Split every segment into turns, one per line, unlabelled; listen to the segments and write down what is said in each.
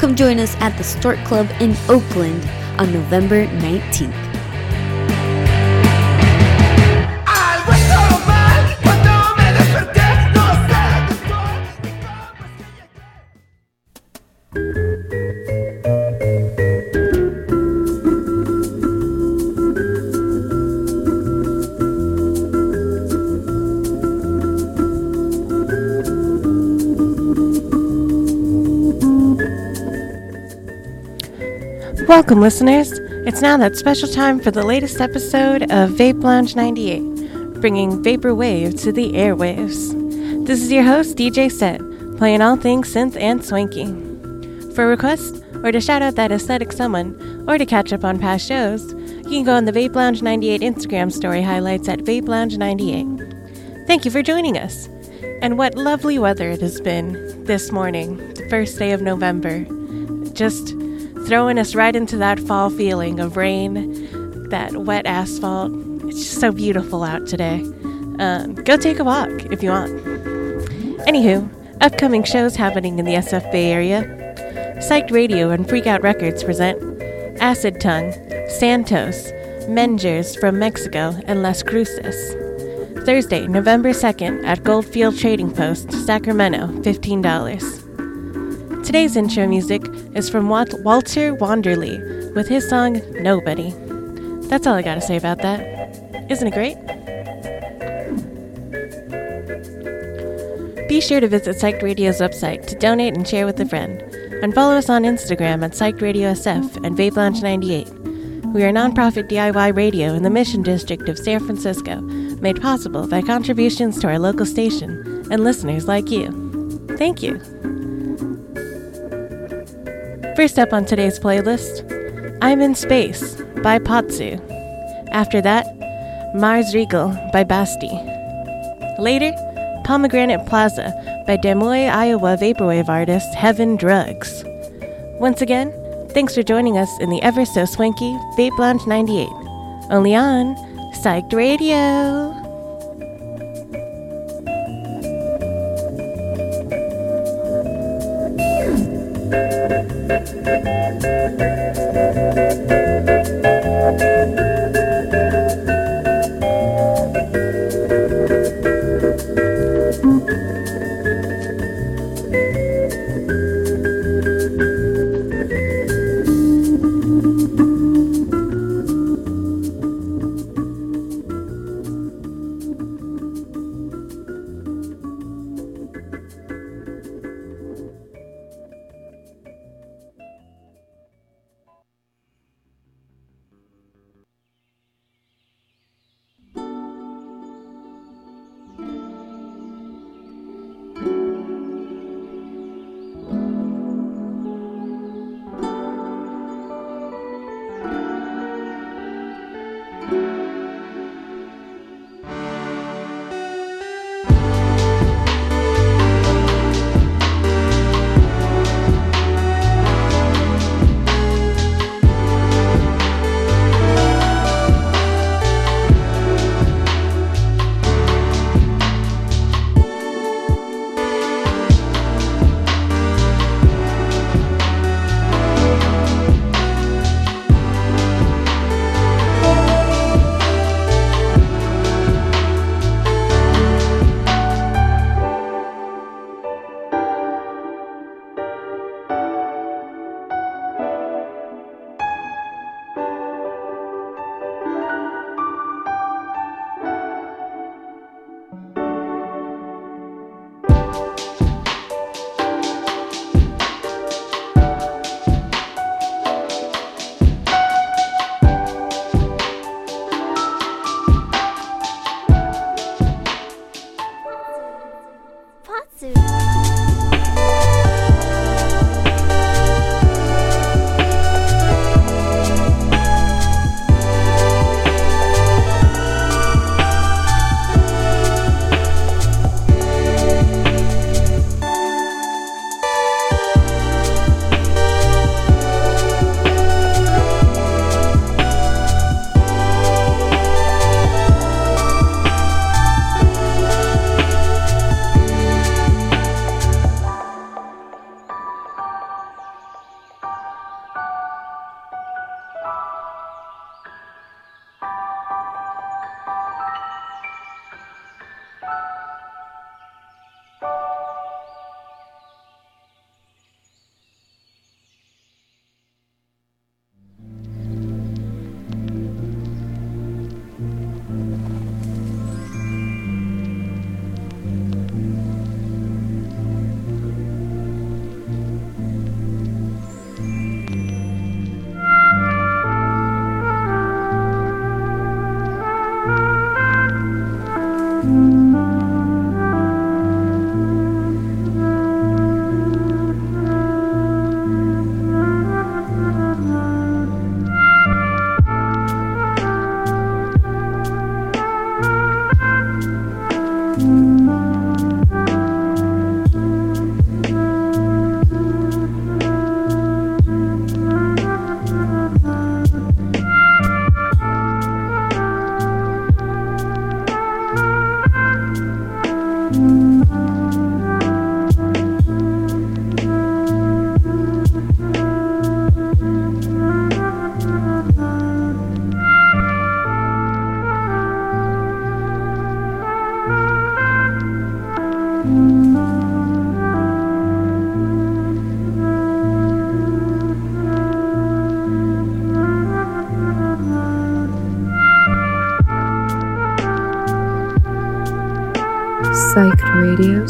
Come join us at the Stork Club in Oakland on November 19th.
Welcome, listeners. It's now that special time for the latest episode of Vape Lounge 98, bringing Vaporwave to the airwaves. This is your host, DJ Set, playing all things synth and swanky. For requests, or to shout out that aesthetic someone, or to catch up on past shows, you can go on the Vape Lounge 98 Instagram story highlights at Vape Lounge 98. Thank you for joining us. And what lovely weather it has been this morning, the first day of November. Just throwing us right into that fall feeling of rain, that wet asphalt. It's just so beautiful out today. Um, go take a walk if you want. Anywho, upcoming shows happening in the SF Bay Area. Psyched Radio and Freakout Records present Acid Tongue, Santos, Mengers from Mexico, and Las Cruces. Thursday, November 2nd at Goldfield Trading Post, Sacramento, $15. Today's intro music is from Walter Wanderley with his song Nobody. That's all I gotta say about that. Isn't it great? Be sure to visit Psyched Radio's website to donate and share with a friend. And follow us on Instagram at Psyched Radio SF and Vape Lounge 98. We are a nonprofit DIY radio in the Mission District of San Francisco, made possible by contributions to our local station and listeners like you. Thank you. First up on today's playlist, I'm in Space by Potsu. After that, Mars Regal by Basti. Later, Pomegranate Plaza by Des Moines, Iowa vaporwave artist Heaven Drugs. Once again, thanks for joining us in the ever so swanky Vape Lounge 98, only on Psyched Radio.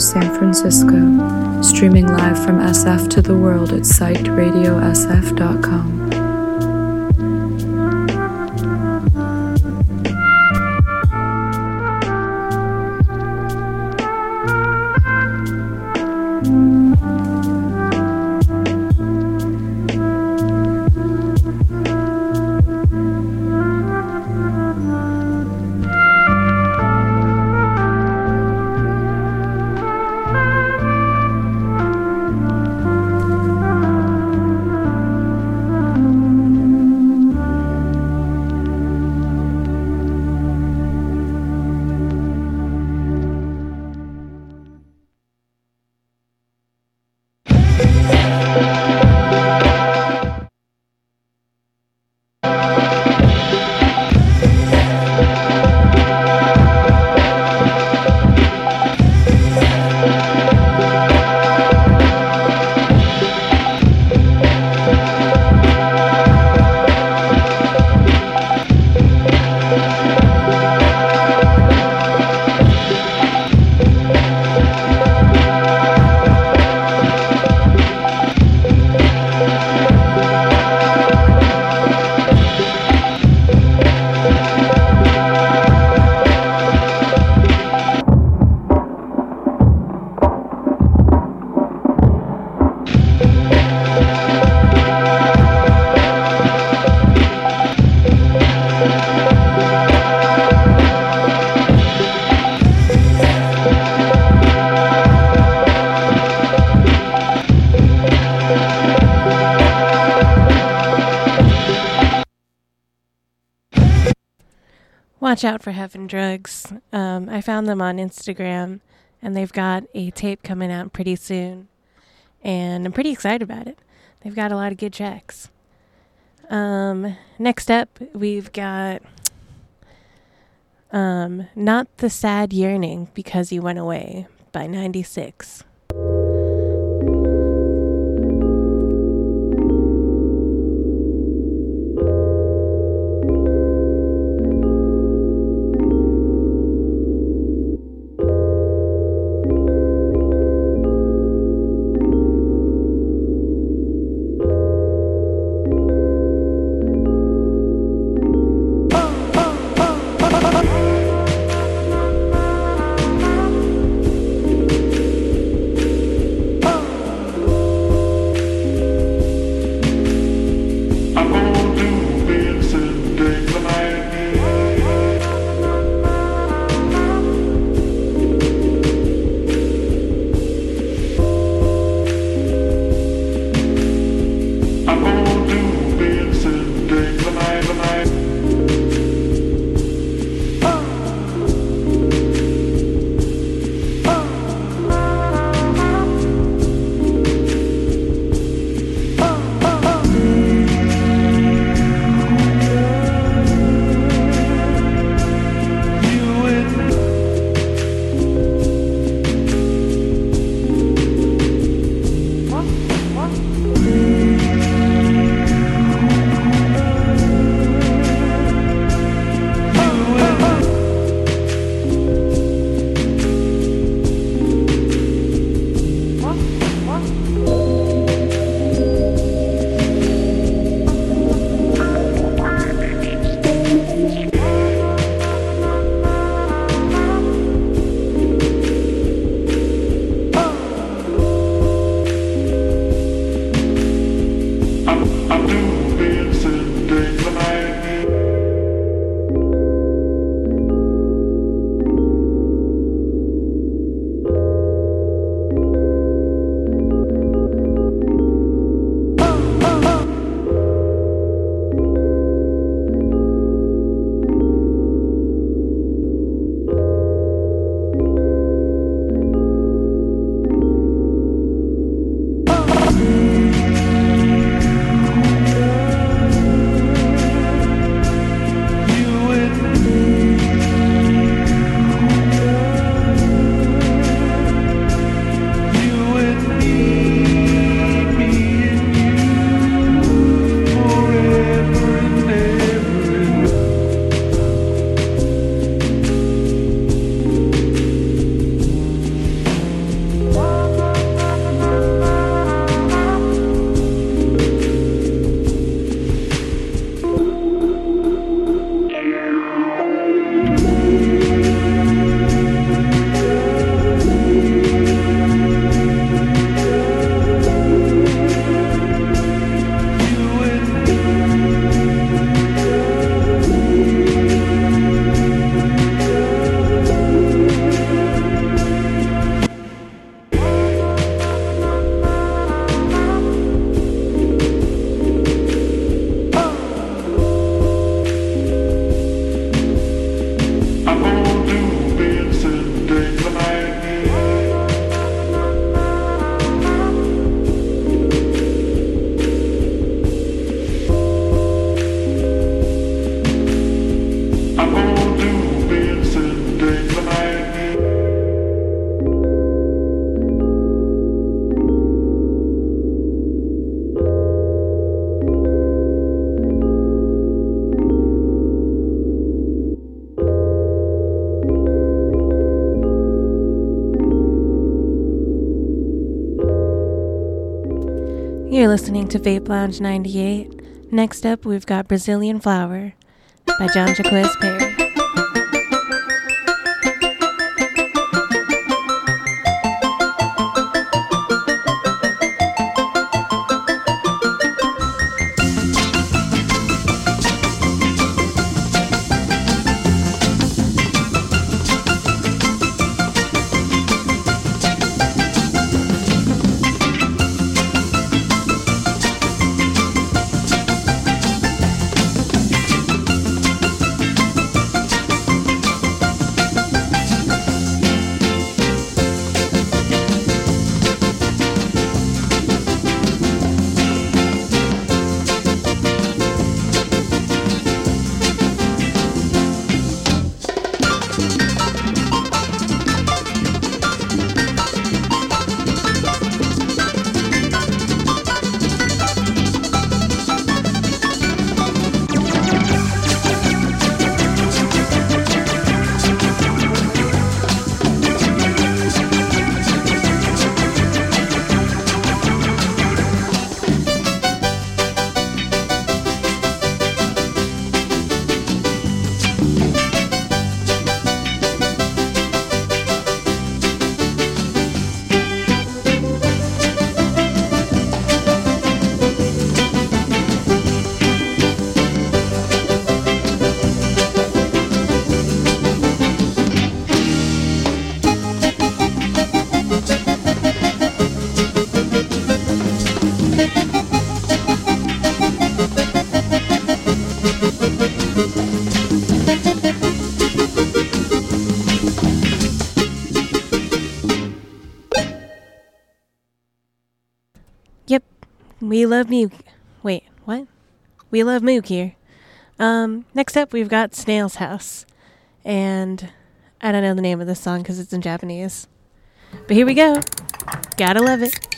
San Francisco, streaming live from SF to the world at psychedradiosf.com.
Watch out for Heaven Drugs. Um, I found them on Instagram, and they've got a tape coming out pretty soon, and I'm pretty excited about it. They've got a lot of good tracks. Um, next up, we've got um, Not the Sad Yearning Because You Went Away by 96. To Vape Lounge 98. Next up, we've got Brazilian Flower by John Jaquez We love Mook. Wait, what? We love Mook here. Um, next up, we've got Snail's House. And I don't know the name of this song because it's in Japanese. But here we go. Gotta love it.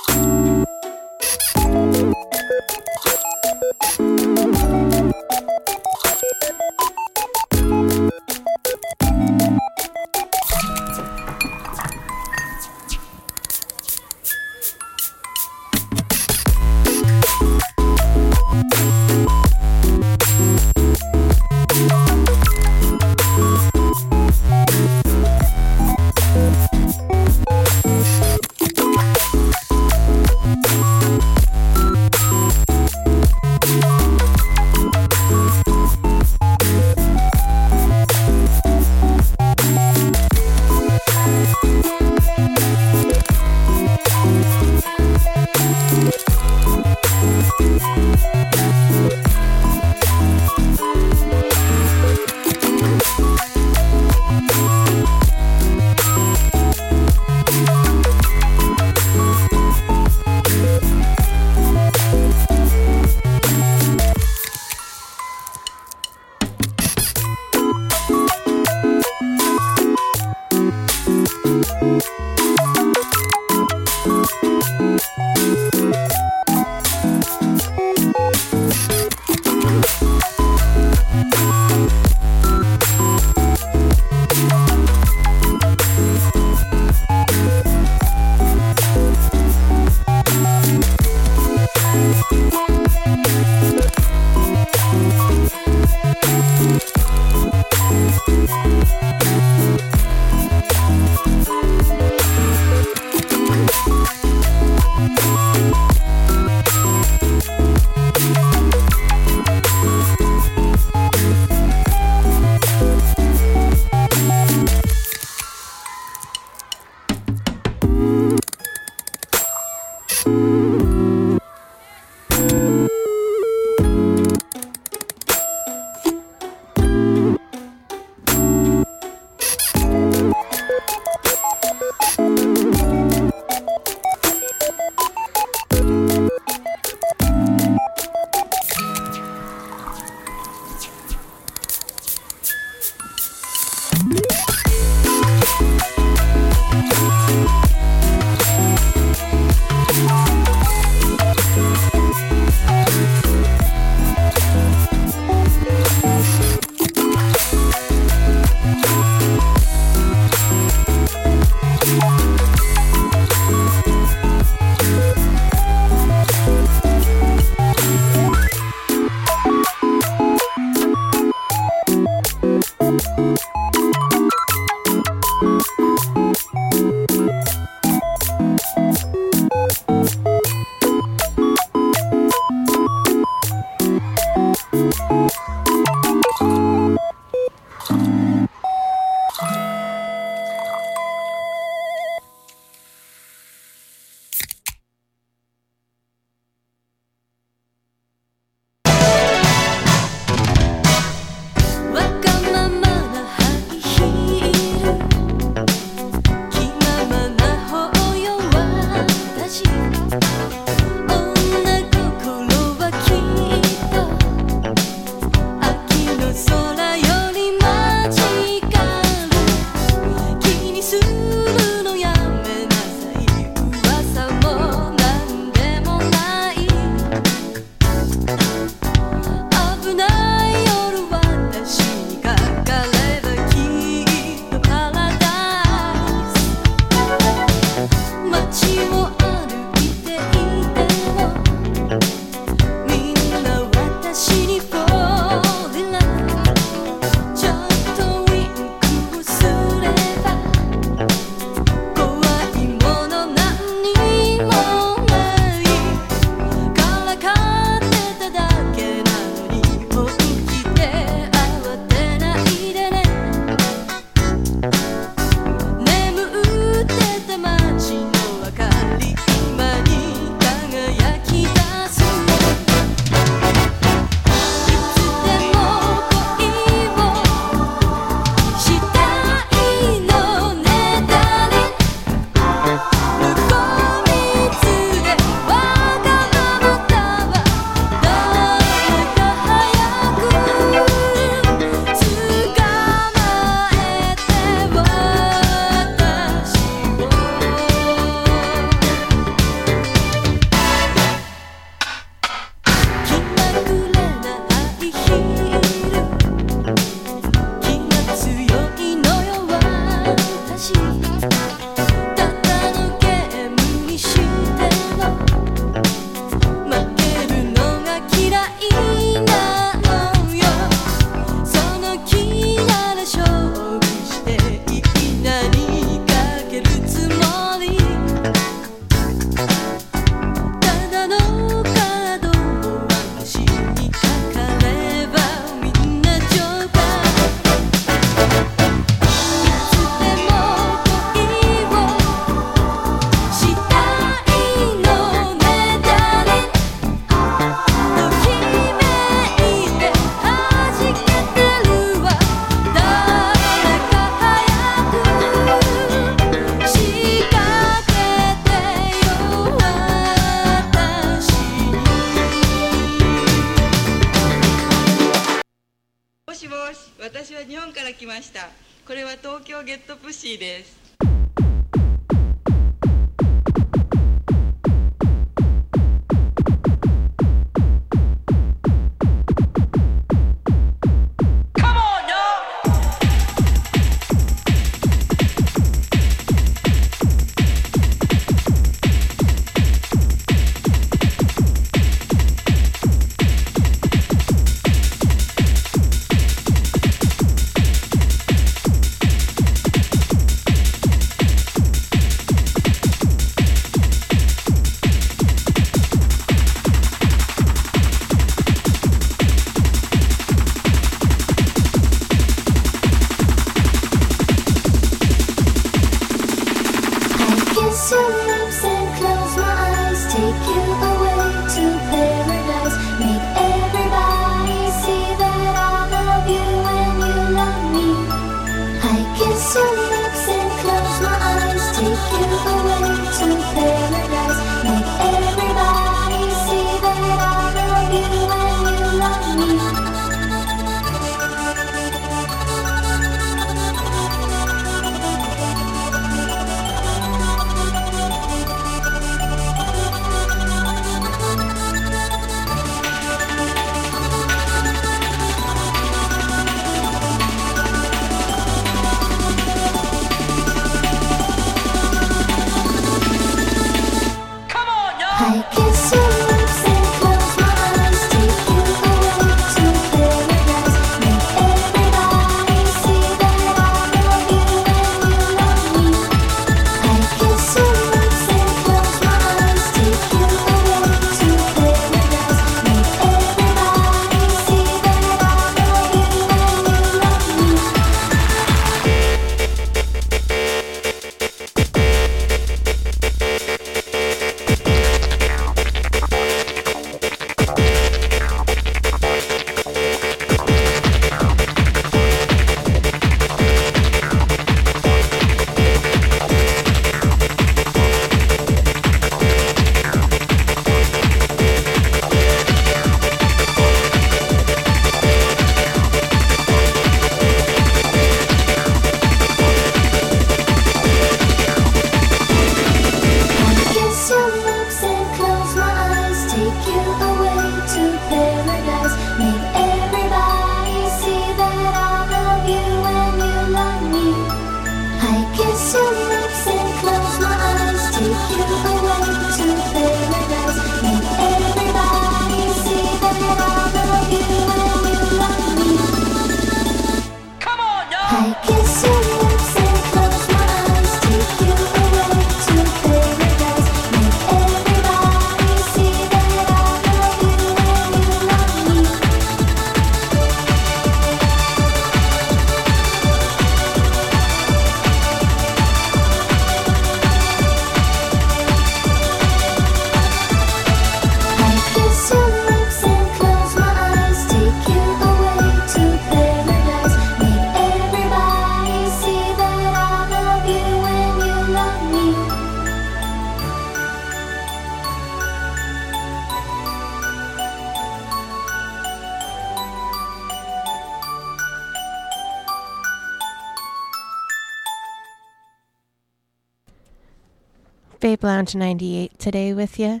Lounge 98 today with you.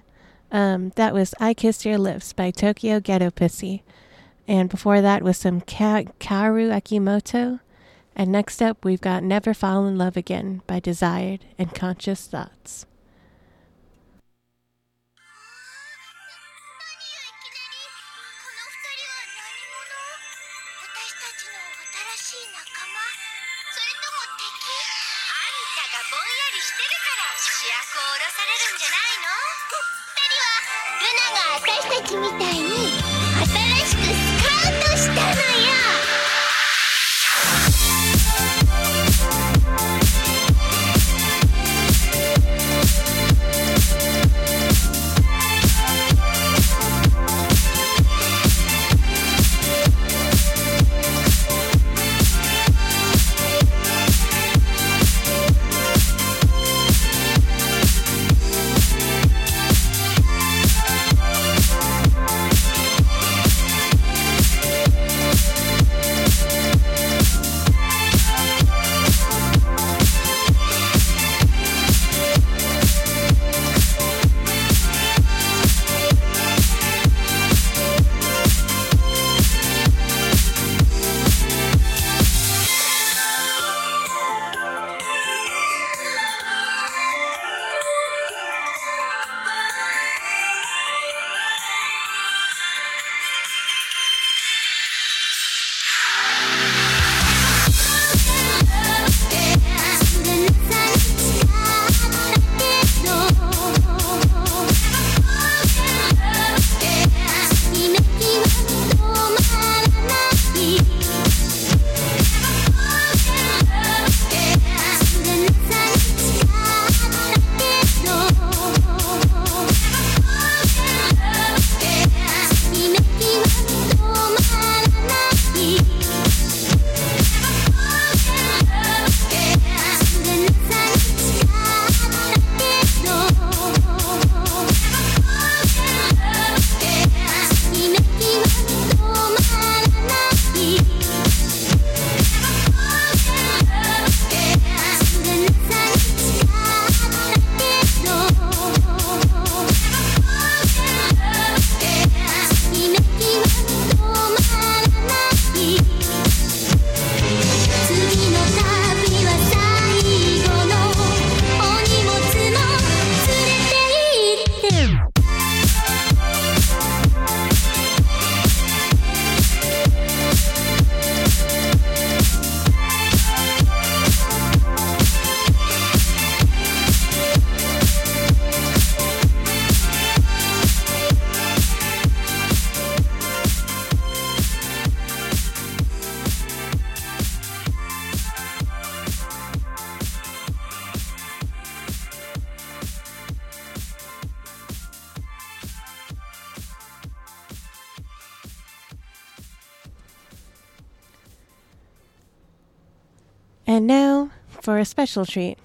Um, that was I Kissed Your Lips by Tokyo Ghetto Pussy. And before that was some Ka- Akimoto. And next up, we've got Never Fall in Love Again by Desired and Conscious Thoughts.
special treat.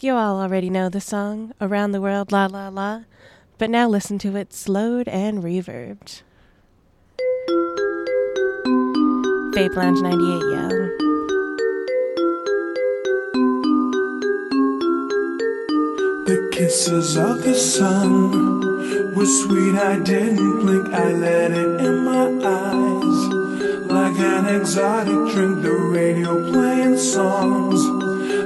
You all already know the song, Around the World La La La, but now listen to it slowed and reverbed. Vape Lounge 98, yeah.
The kisses of the sun were sweet, I didn't blink, I let it in my eyes. Like an exotic drink, the radio playing songs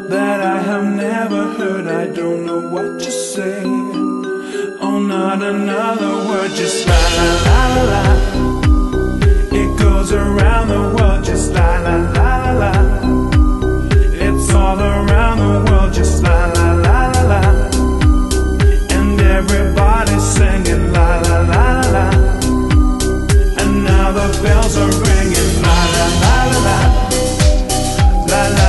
that I have never heard. I don't know what to say. Oh, not another word, just la la la la la. It goes around the world, just la la la la la. It's all around the world, just la la la la la. And everybody's singing la la la la la. And now the bells are ringing la la la la la. La la.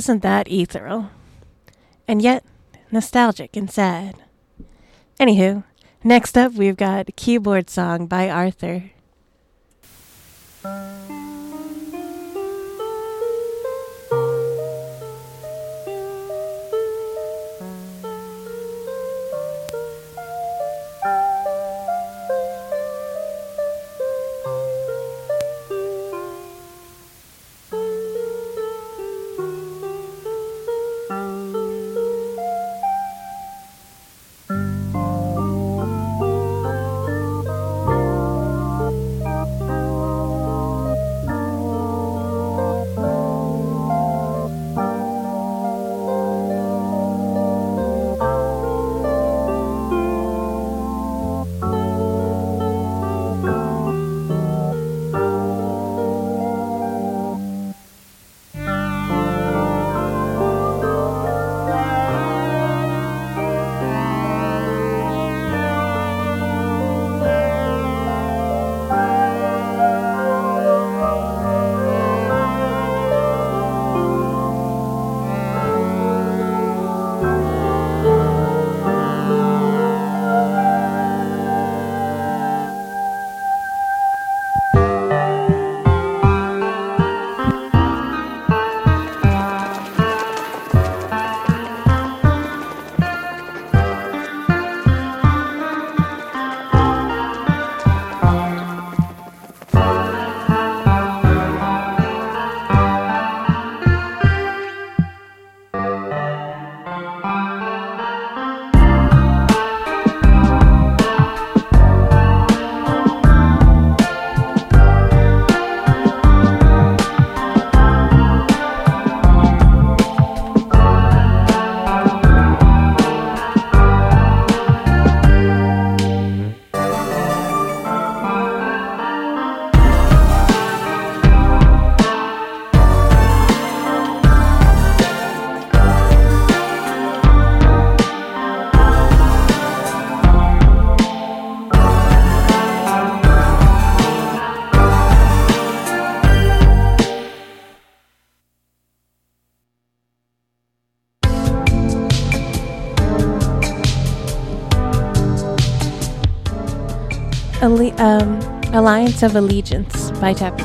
wasn't that ethereal, and yet nostalgic and sad. Anywho, next up we've got Keyboard Song by Arthur. Um, Alliance of Allegiance by Tapper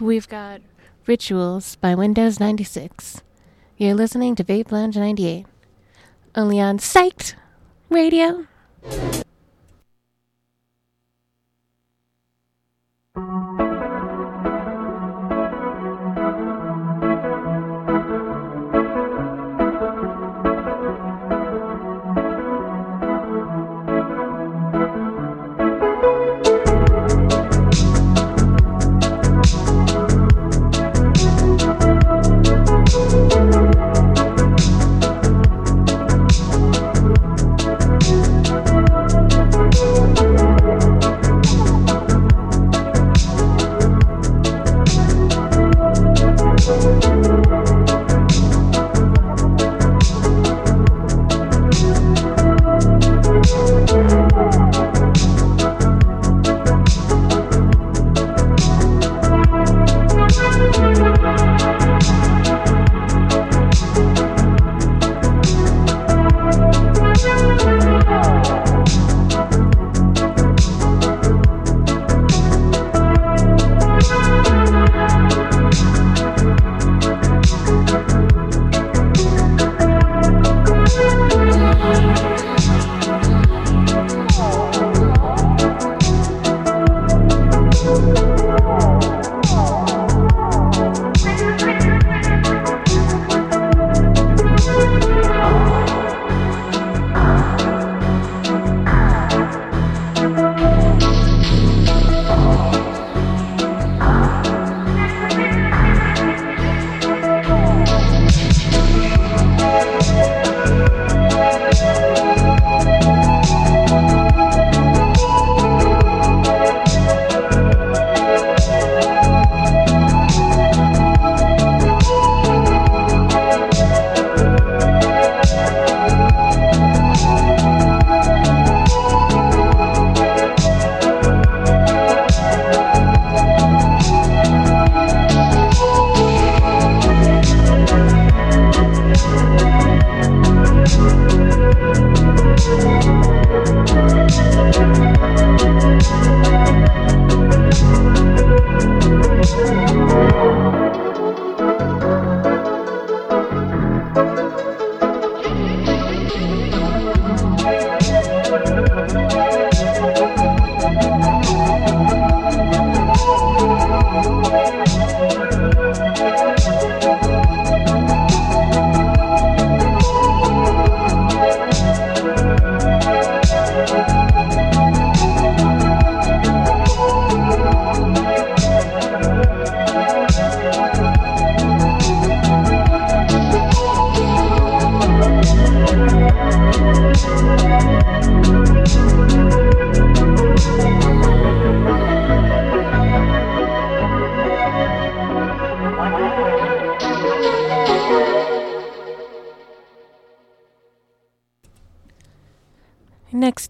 we've got Rituals by Windows 96. You're listening to Vape Lounge 98. Only on Psyched Radio.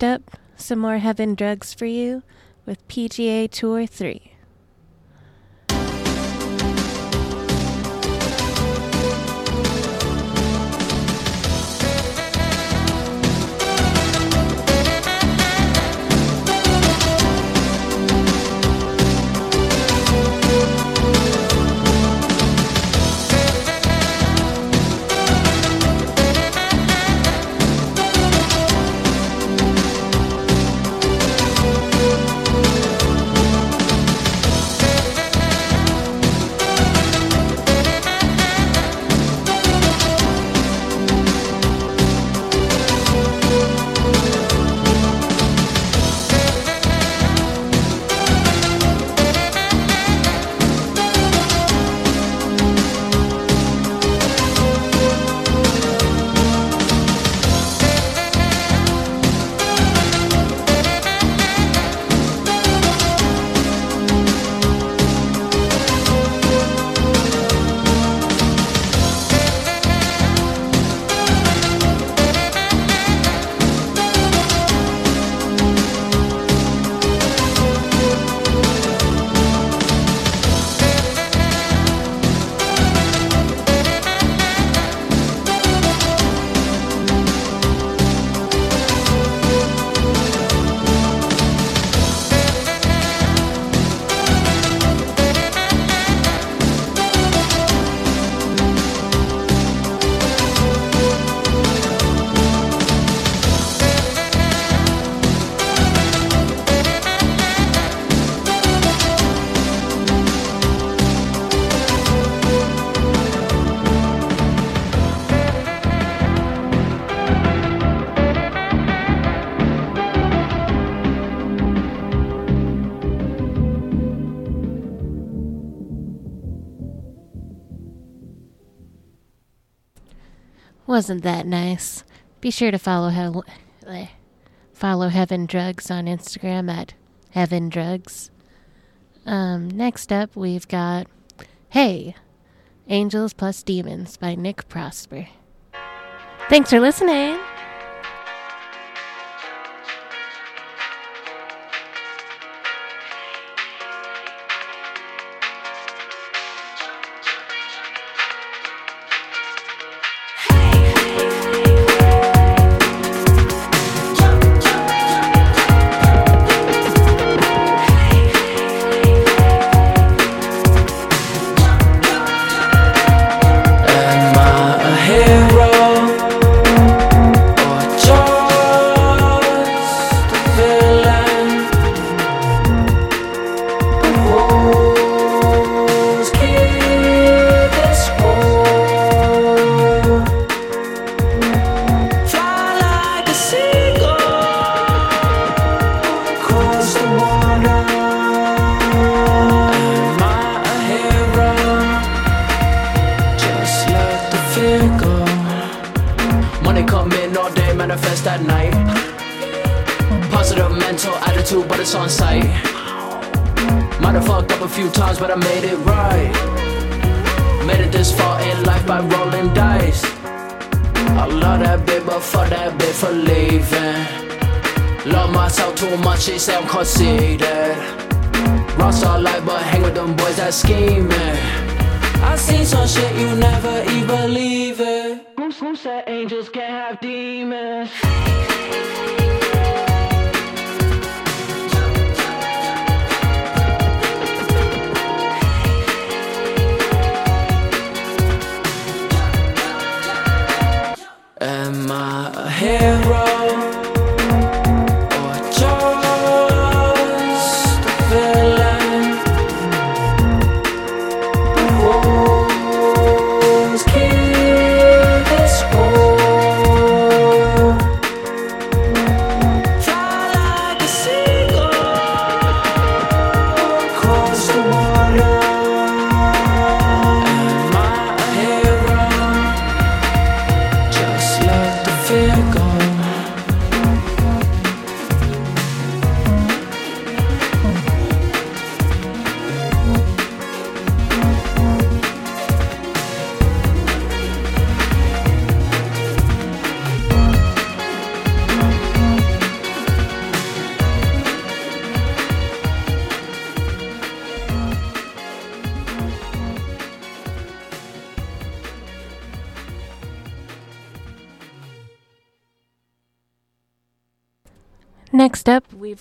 Next up, some more Heaven Drugs for you with PGA Tour 3. wasn't that nice. Be sure to follow hell, eh, follow Heaven Drugs on Instagram at Heaven Drugs. Um, next up, we've got Hey, Angels Plus Demons by Nick Prosper. Thanks for listening.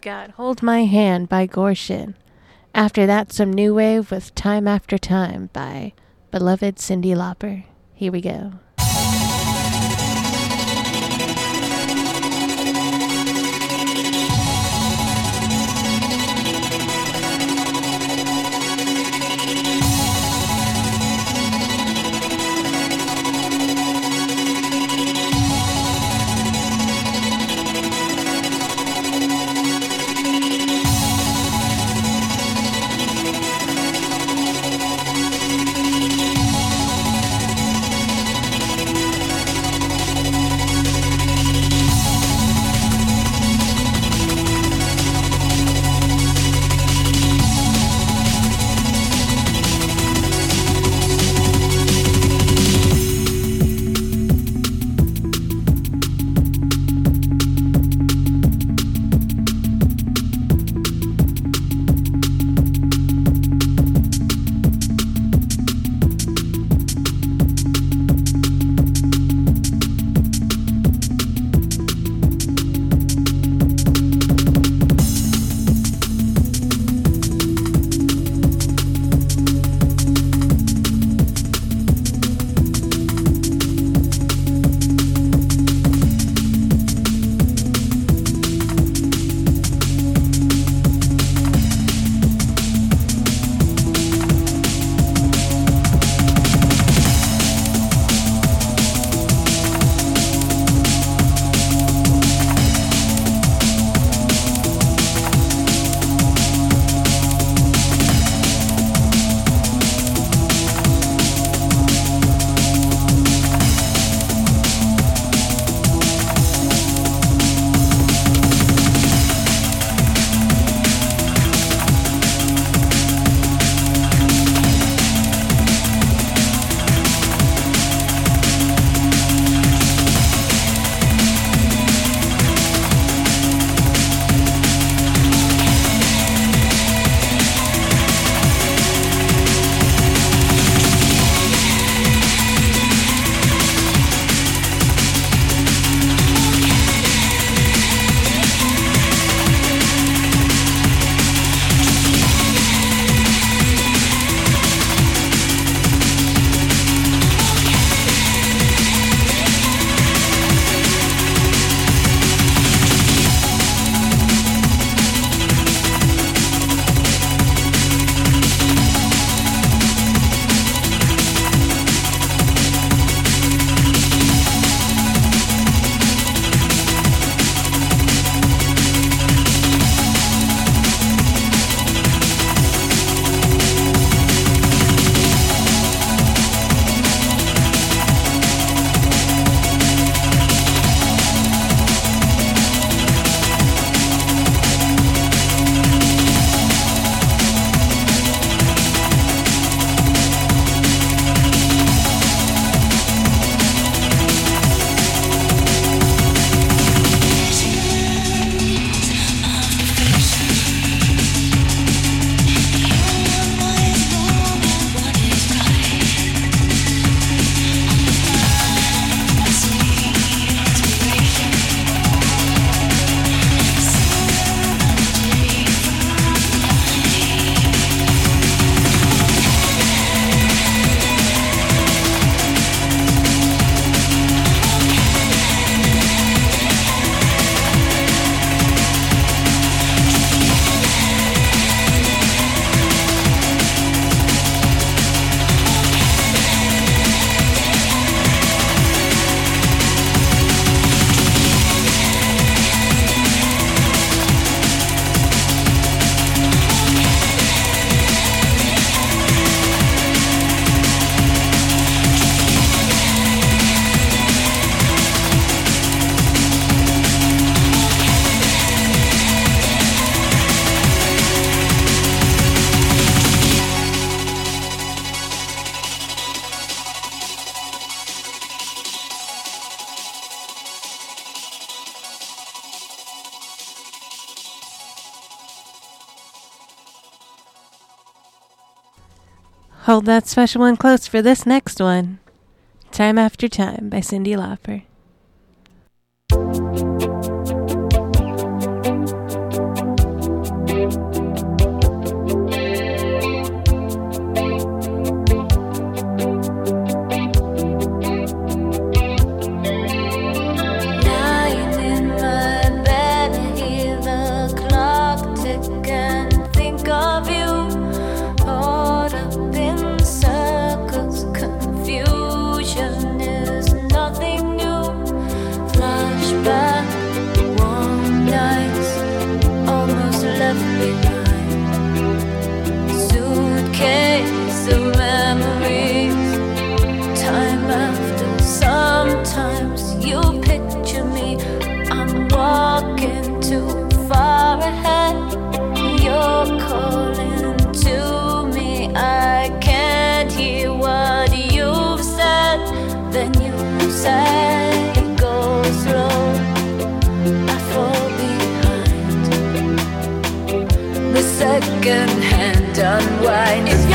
Got Hold My Hand by Gorshin. After that, some new wave with Time After Time by beloved Cyndi Lauper. Here we go. That special one close for this next one. Time After Time by Cyndi Lauper.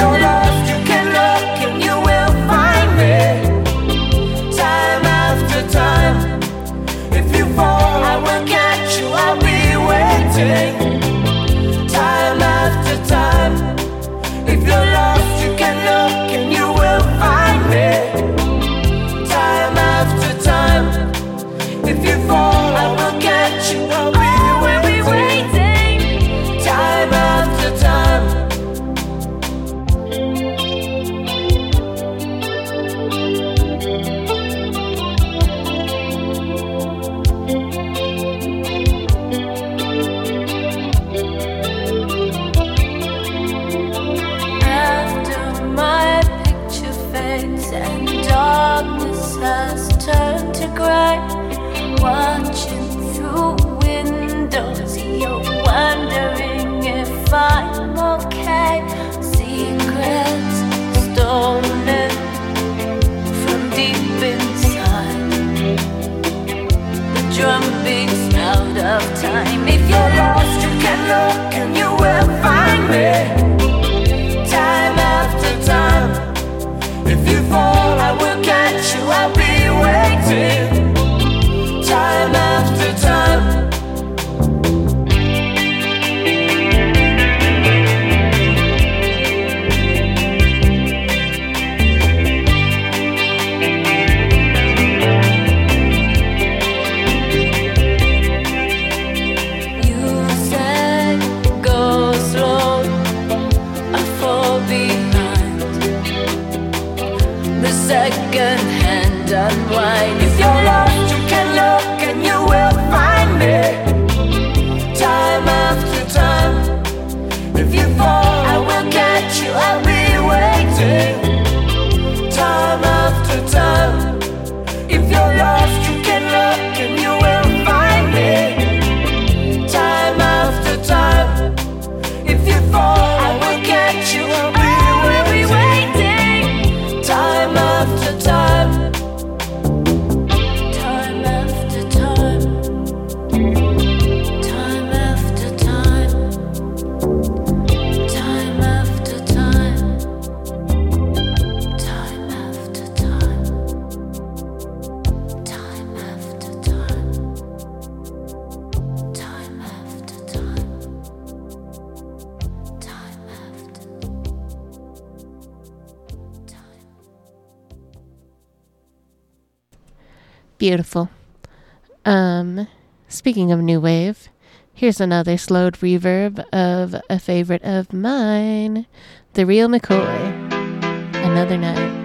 your.
Beautiful. Um, speaking of new wave, here's another slowed reverb of a favorite of mine, The Real McCoy. Another night.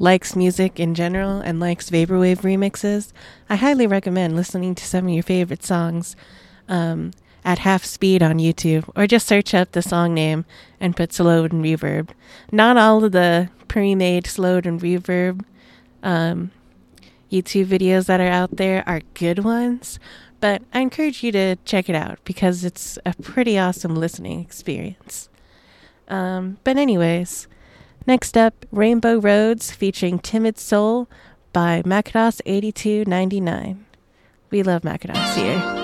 Likes music in general and likes vaporwave remixes, I highly recommend listening to some of your favorite songs um, at half speed on YouTube, or just search up the song name and put slowed and reverb. Not all of the pre-made slowed and reverb um, YouTube videos that are out there are good ones, but I encourage you to check it out because it's a pretty awesome listening experience. Um, but anyways, next up, Rainbow Roads featuring Timid Soul by Macross 8299. We love Macross here.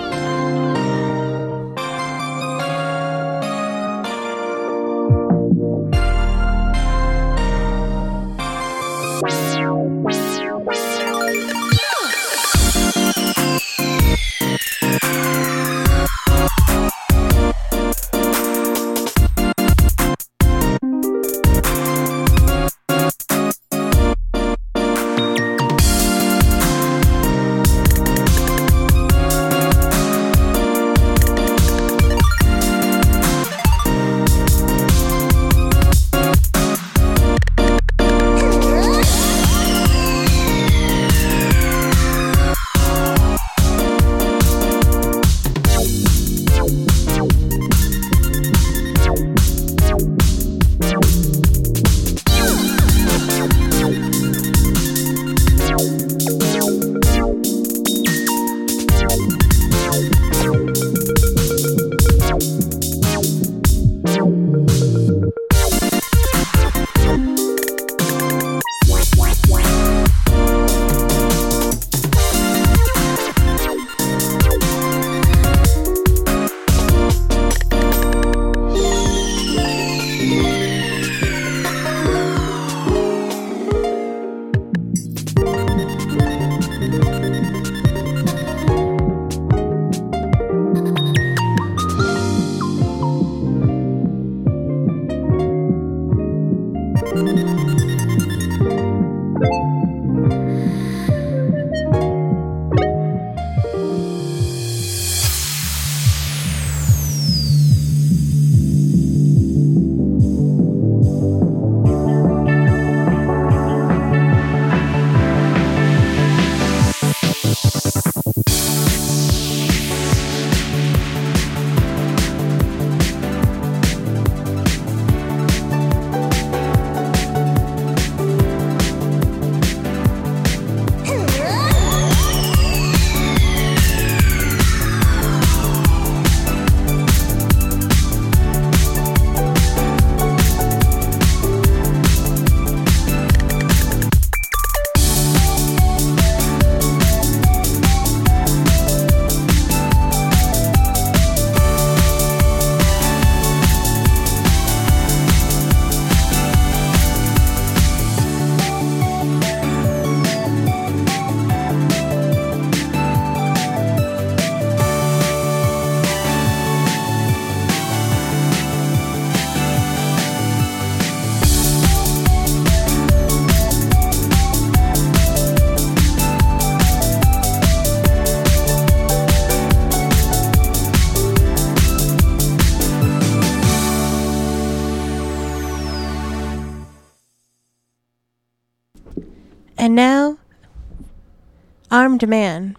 Man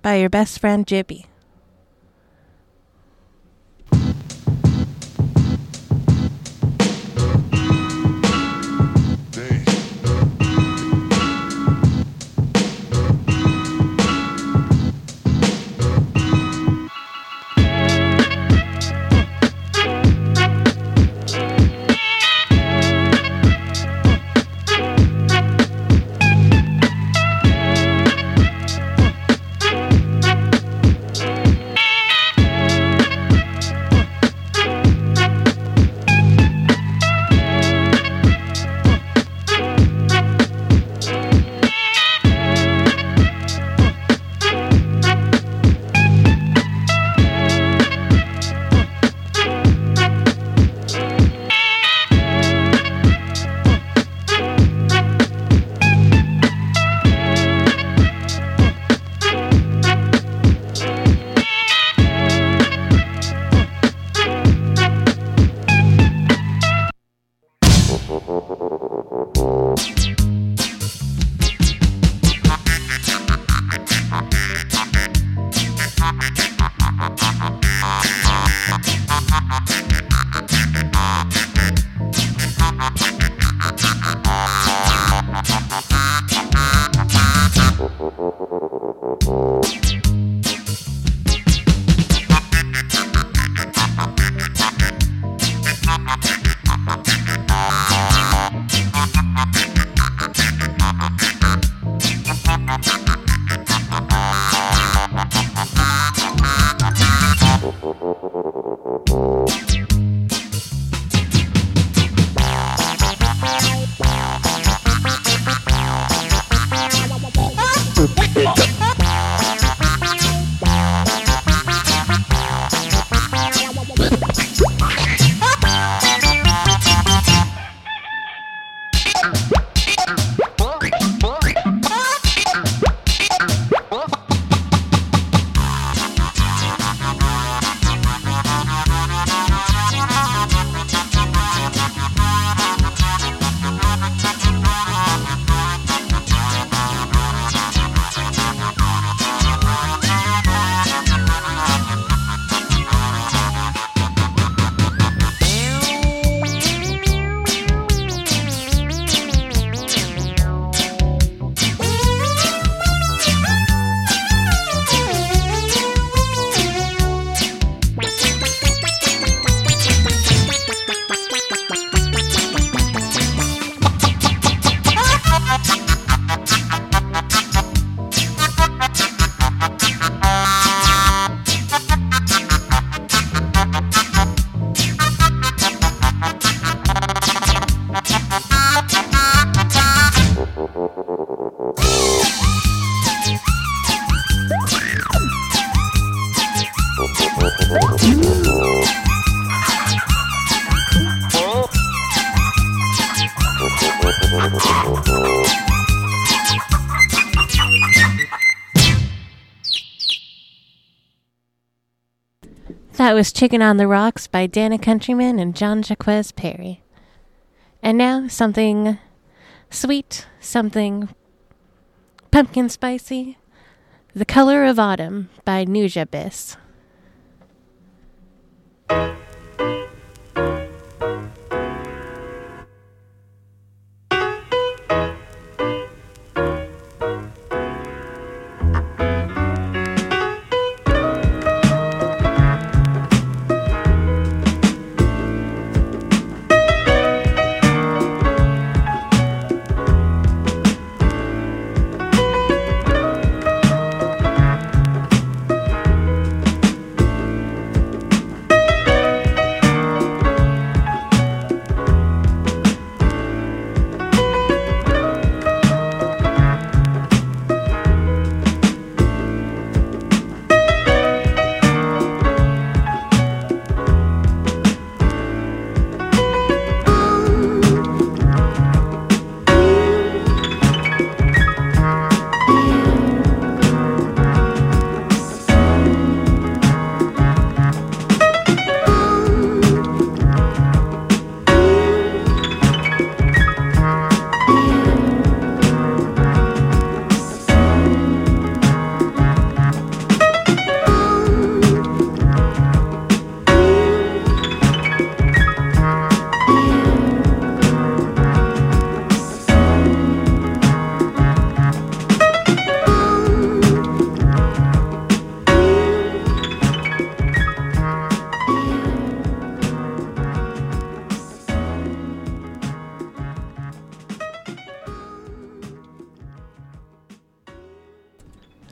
by your best friend Jippy. Was Chicken on the Rocks by Dana Countryman and Jean-Jacques Perrey. And now something sweet, something pumpkin spicy. The Color of Autumn by Nuja Biss.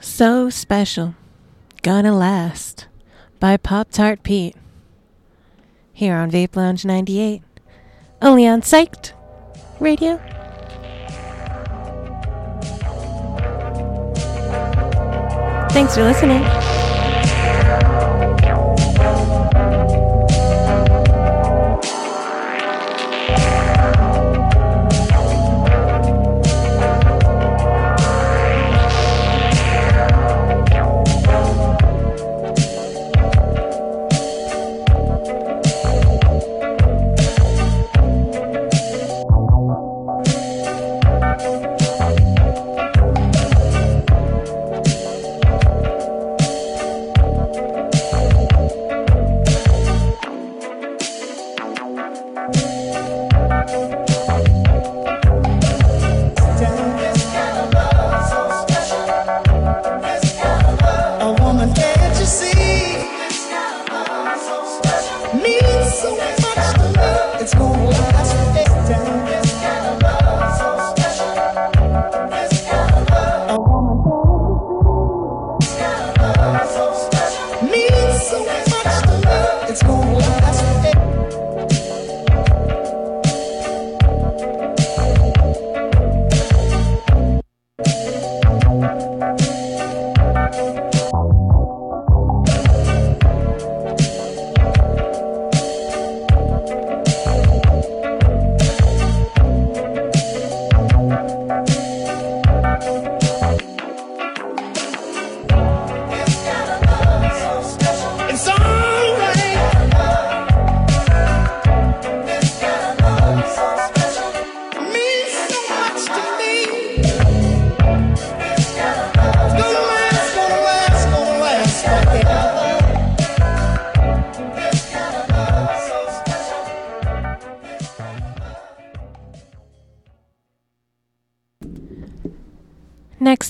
So Special, Gonna Last by Pop Tart Pete. Here on Vape Lounge 98, only on Psyched Radio. Thanks for listening.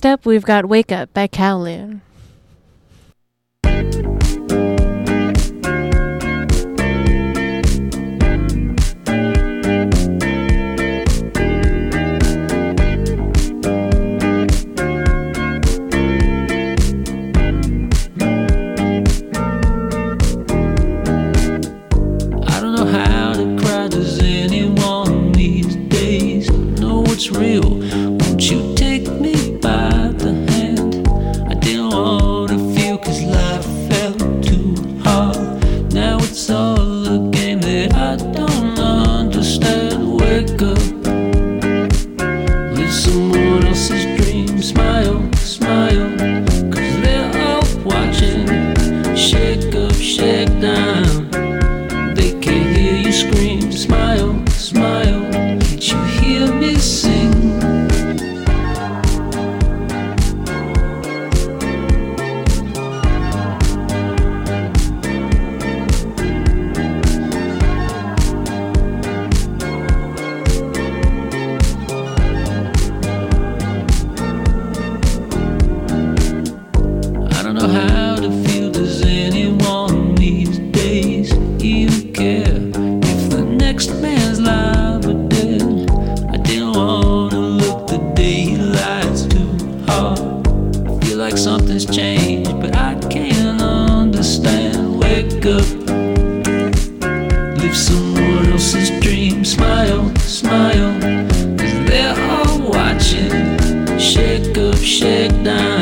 up, we've got Wake Up by Kowloon.
something's changed, but I can't understand. Wake up, live someone else's dream. Smile, smile, cause they're all watching. Shake up, shake down.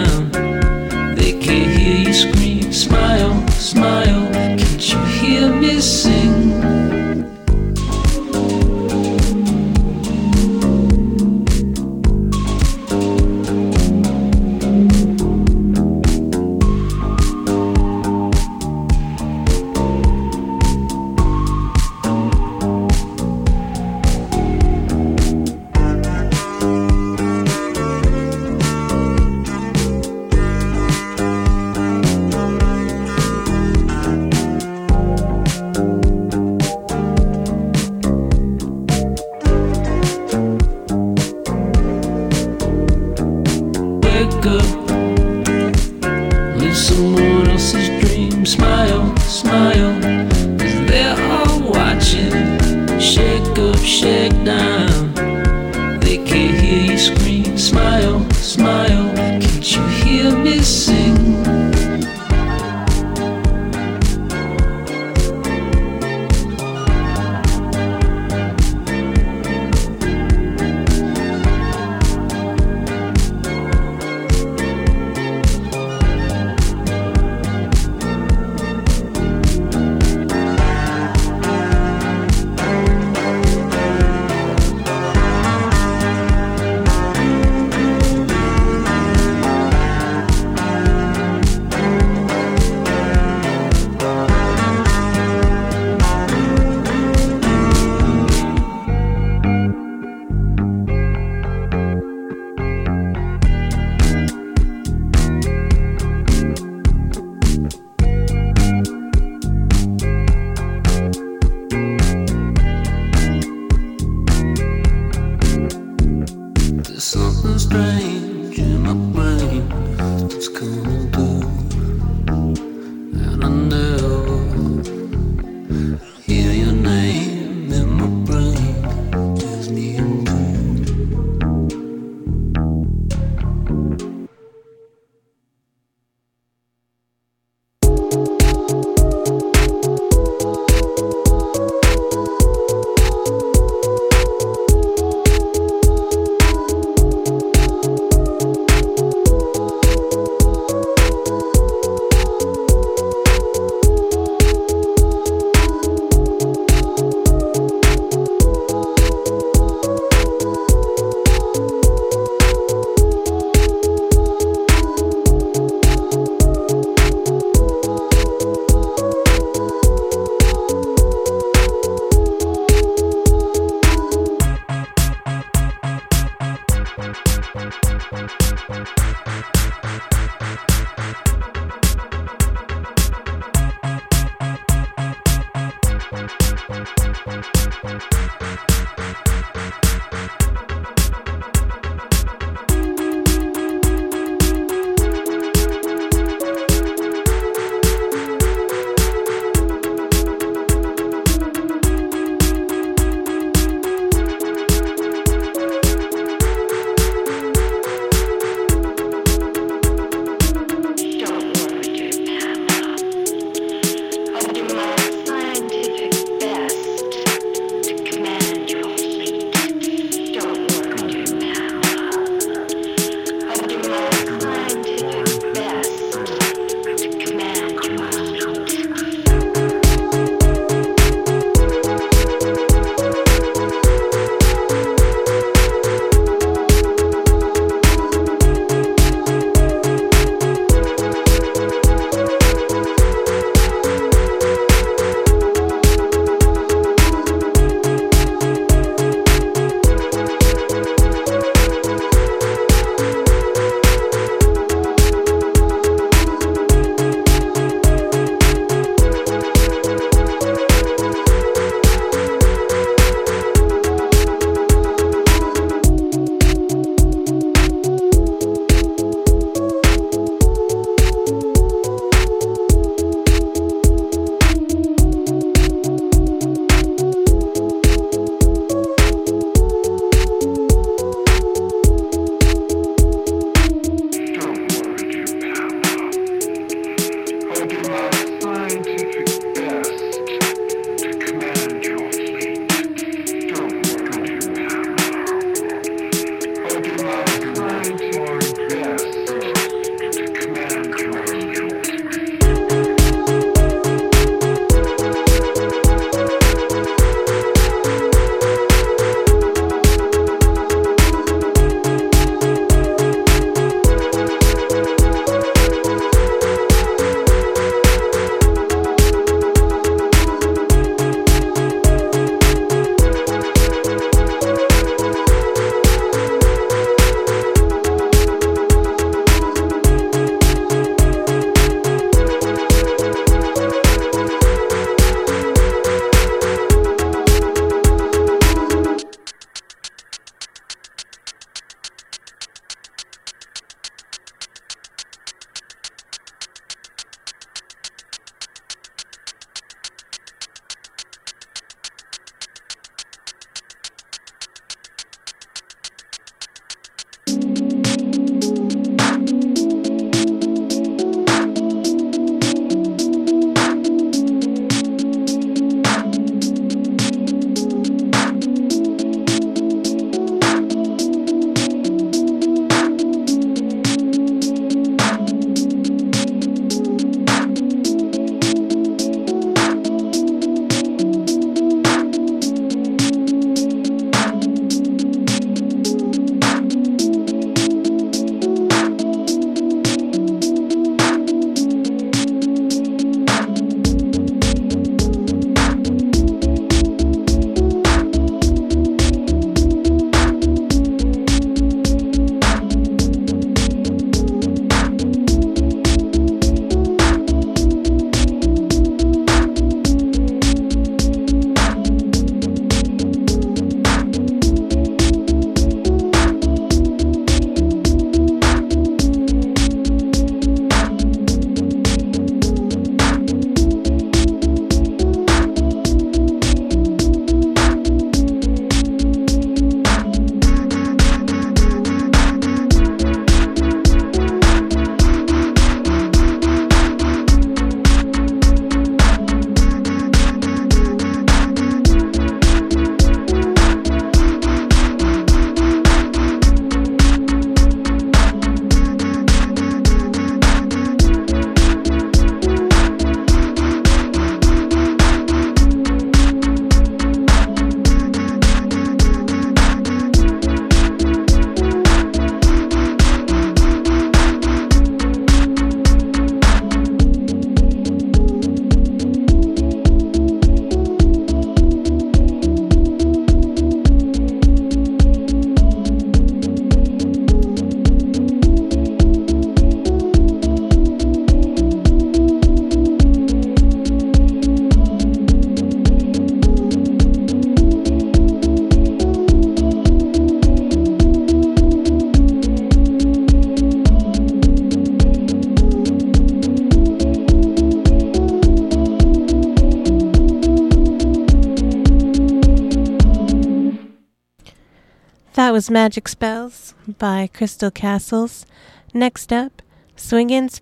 Magic Spells by Crystal Castles. Next up, Swingin's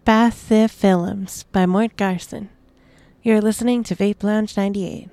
Films by Mort Garson. You're listening to Vape Lounge 98.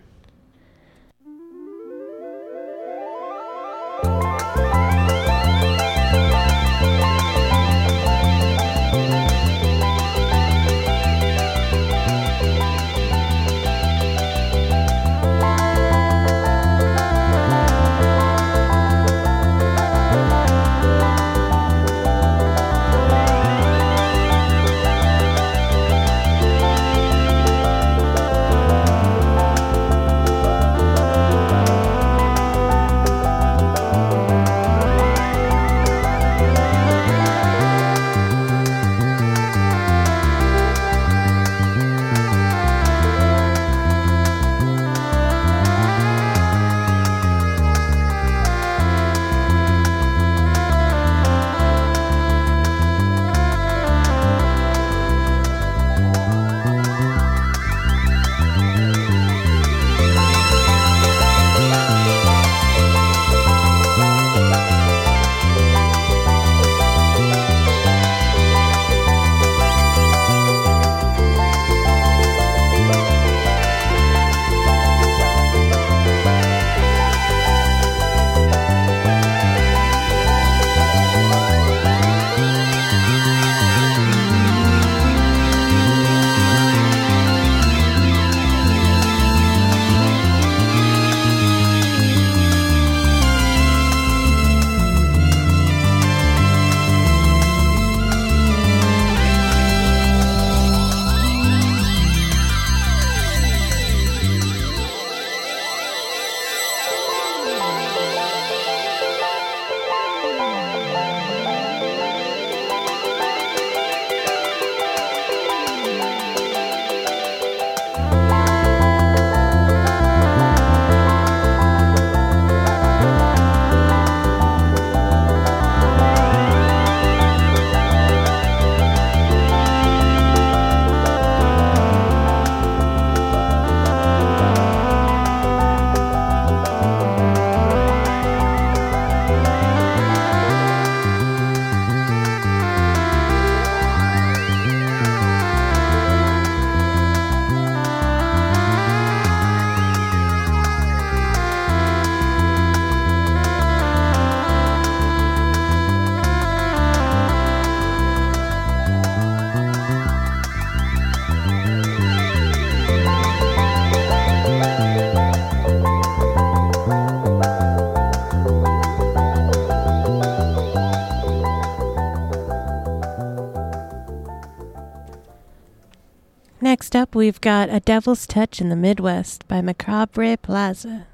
Next up, we've got A Devil's Touch in the Midwest by Macabre Plaza.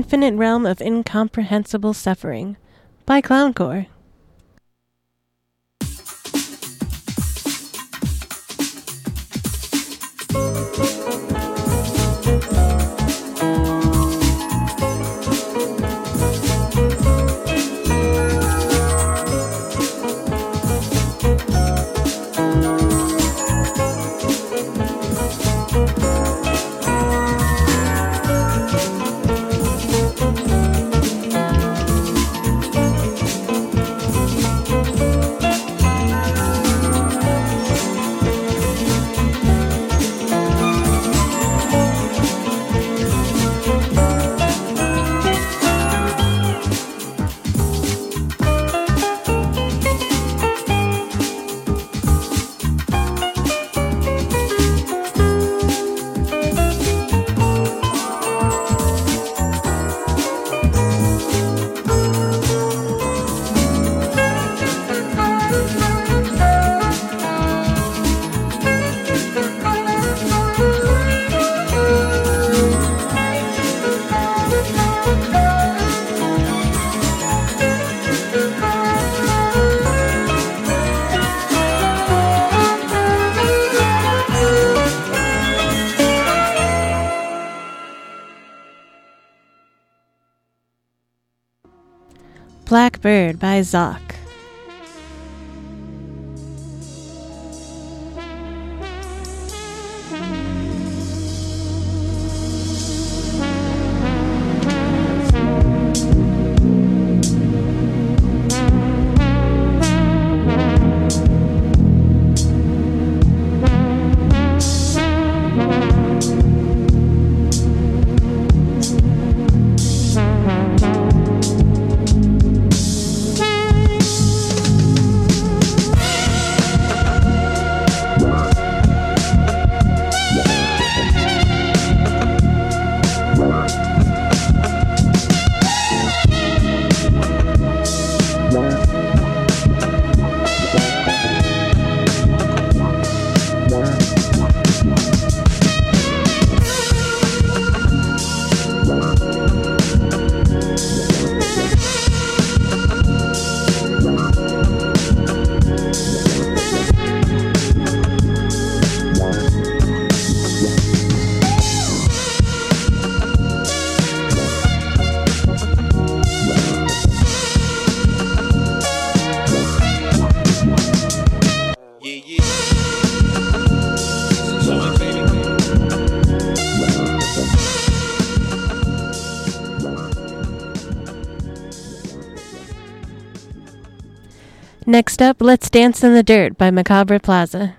Infinite Realm of Incomprehensible Suffering by Clowncore. Bird by Zoc. Next up, Let's Dance in the Dirt by Macabre Plaza.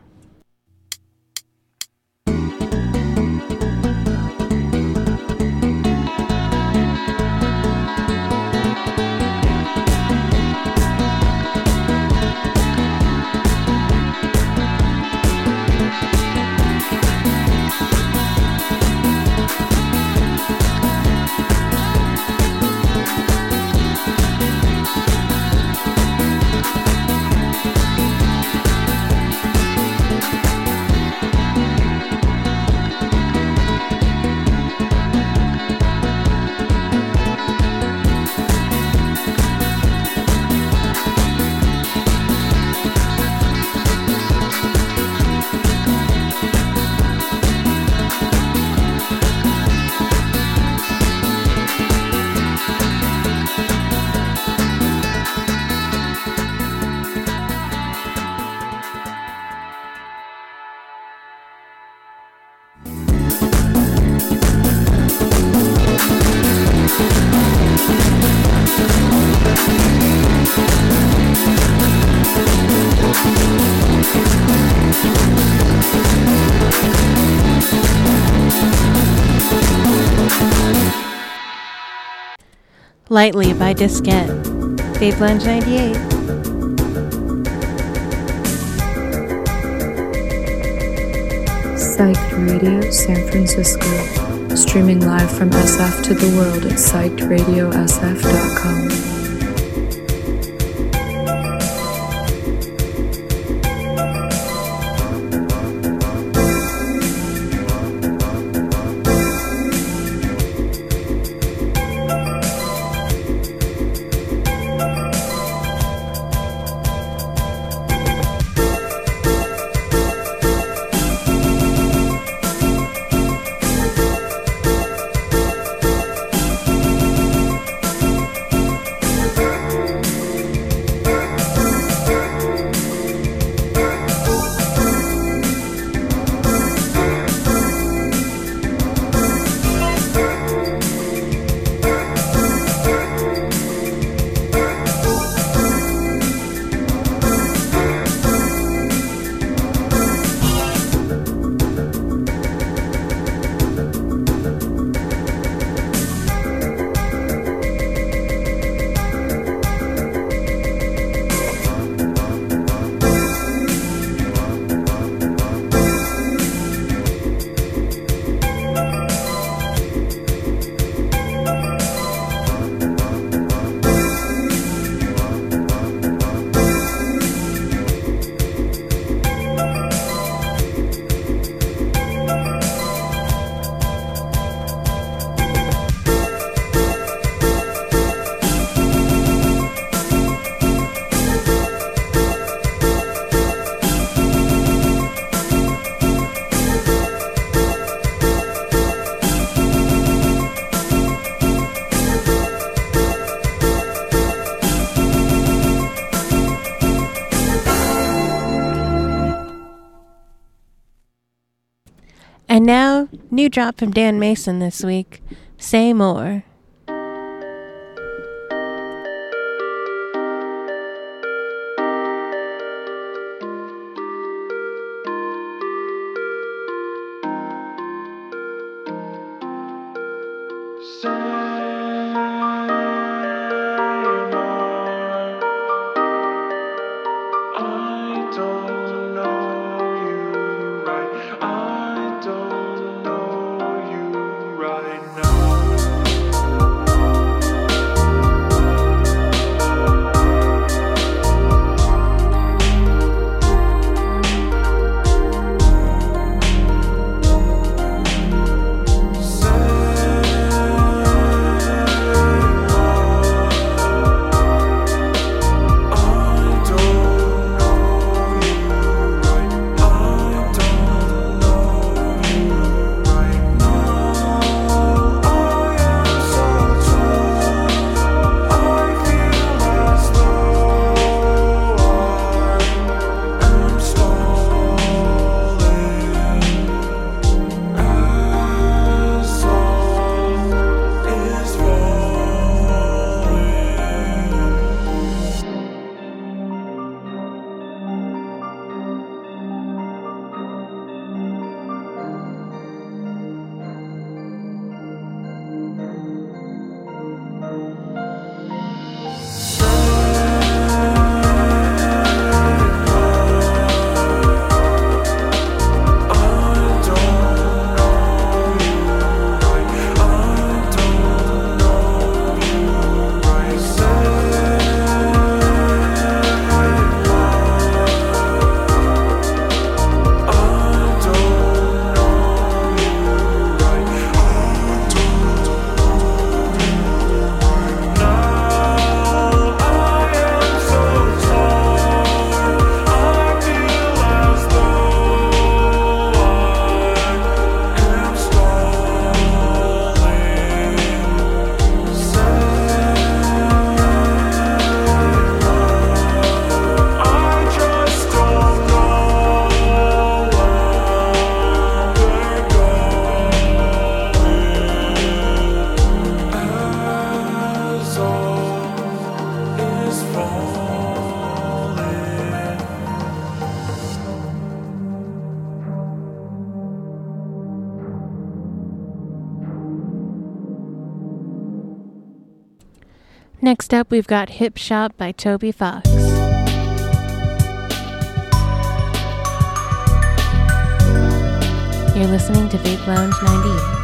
Lightly by Diskette. Vape Lounge 98.
Psyched Radio San Francisco. Streaming live from SF to the world at psychedradiosf.com.
new drop from Dan Mason this week. Say more. Next up, we've got Hip Shop by Toby Fox. You're listening to Vape Lounge 98.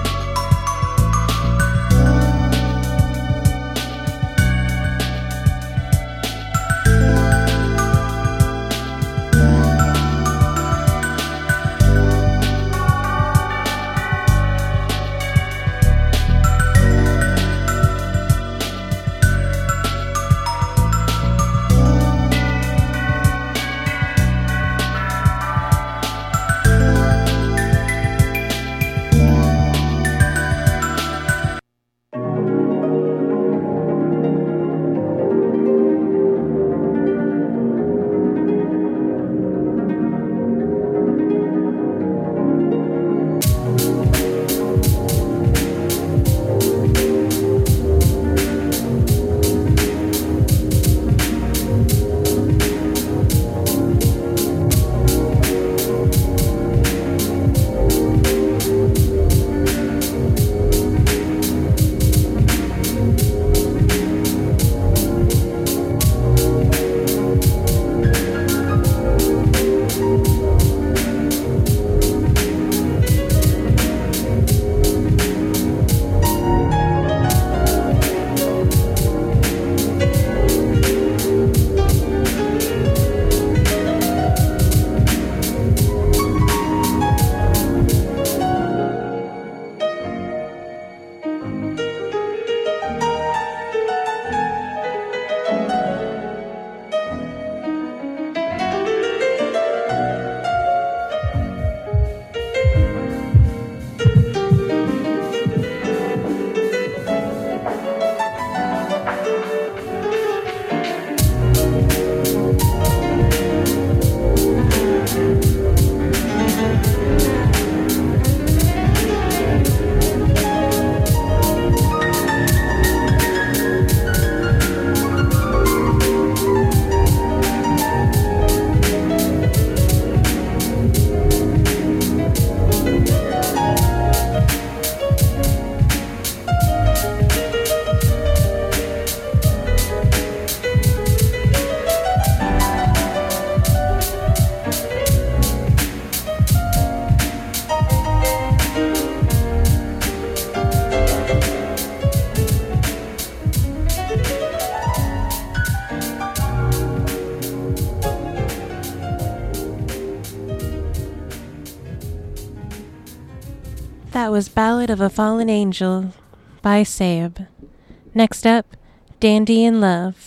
Was Ballad of a Fallen Angel by Saeb. Next up, Dandy in Love.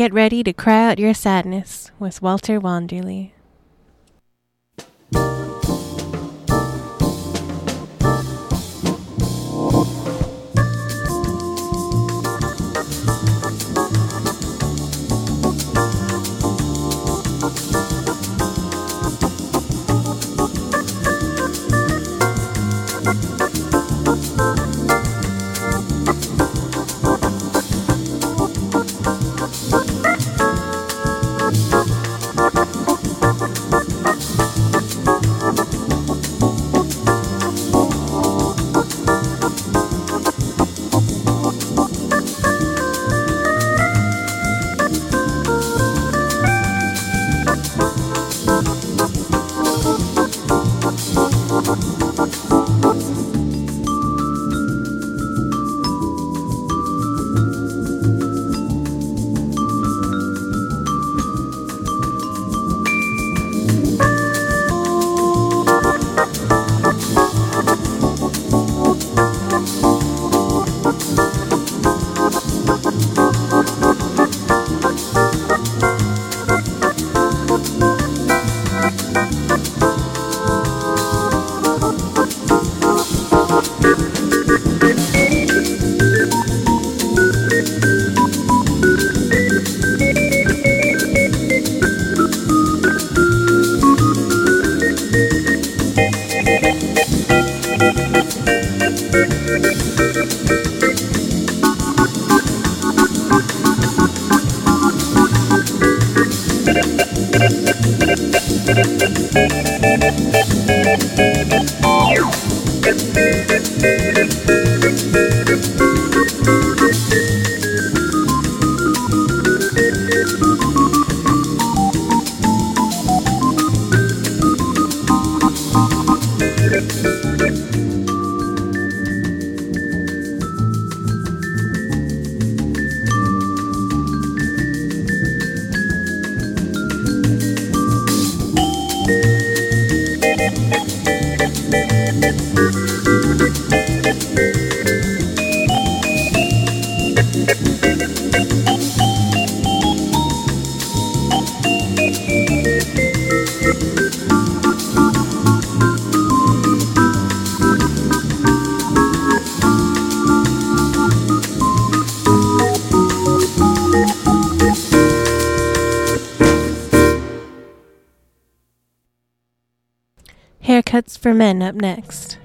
Get ready to cry out your sadness with Walter Wanderley.
for Men up next.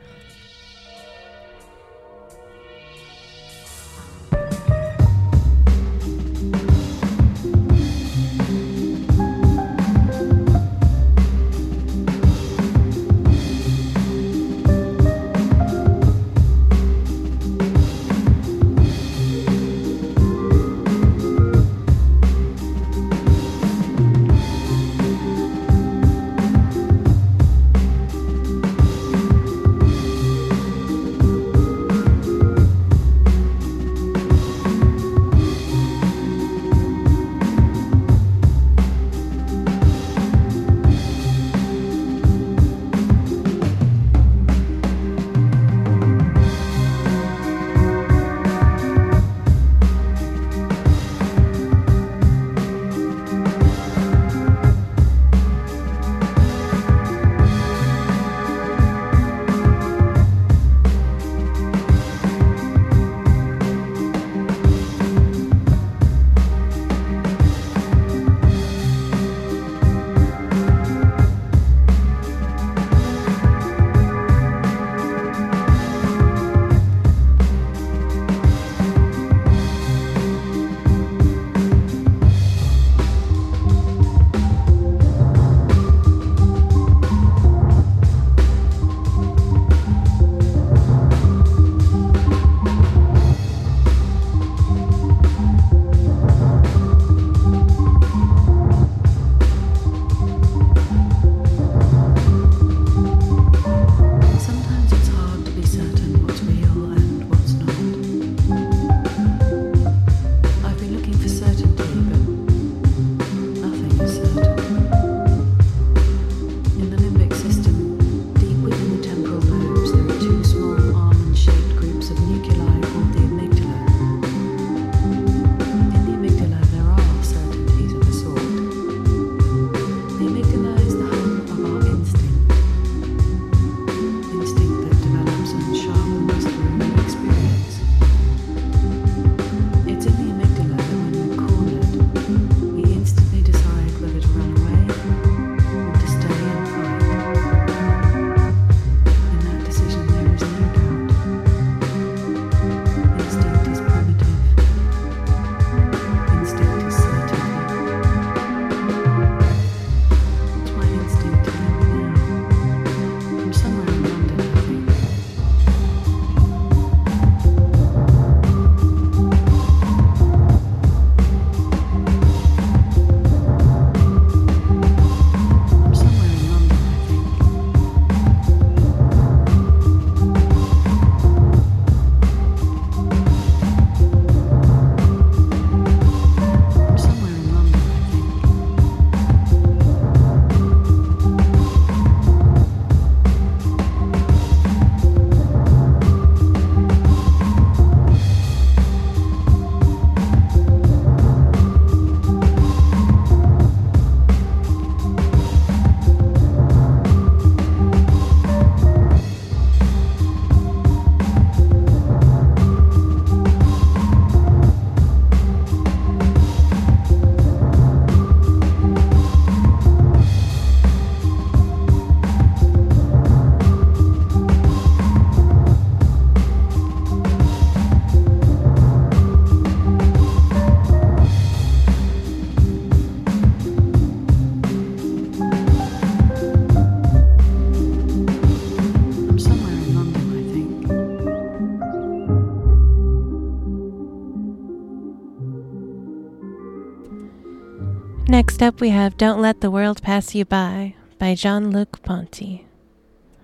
up, we have Don't Let the World Pass You By by Jean Luc Ponty.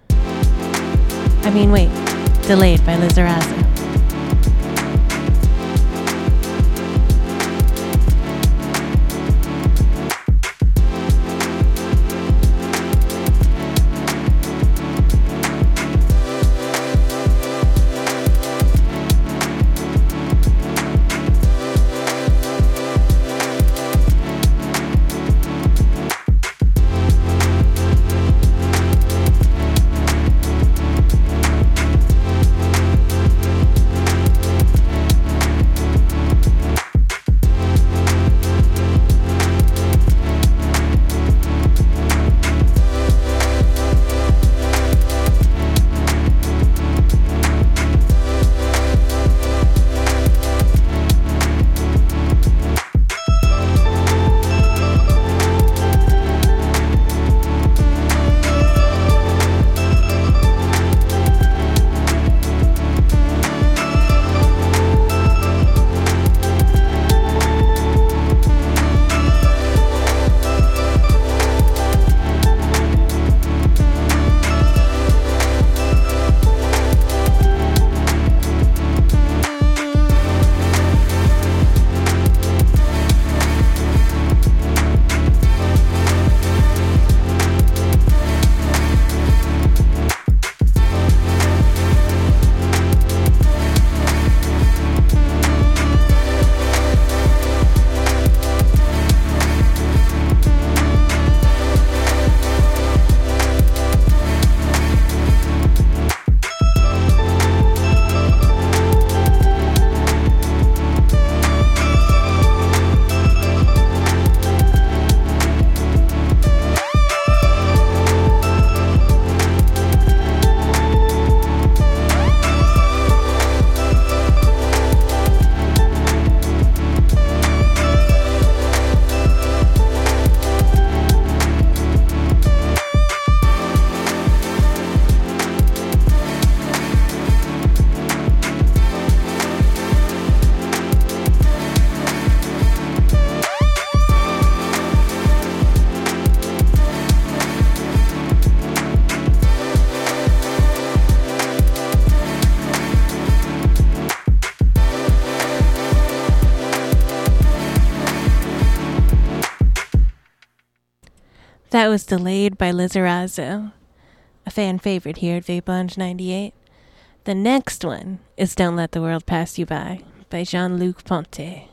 I mean, wait, delayed by Liz
was Delayed by Lizarazo, a fan favorite here at Vape Lounge 98. The next one is Don't Let the World Pass You By by Jean Luc Ponty.「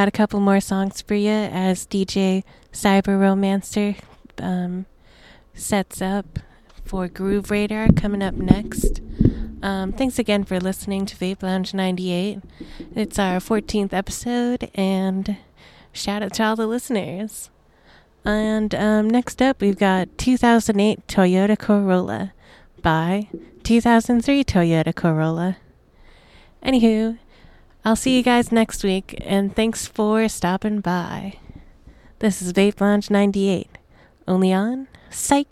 got a couple more songs for you as DJ Cyber Romancer um, sets up for Groove Radar coming up next. Um, thanks again for listening to Vape Lounge 98. It's our 14th episode, and shout out to all the listeners. And um, next up, we've got 2008 Toyota Corolla by 2003 Toyota Corolla. Anywho, I'll see you guys next week, and thanks for stopping by. This is Vape Lounge 98, only on Psych.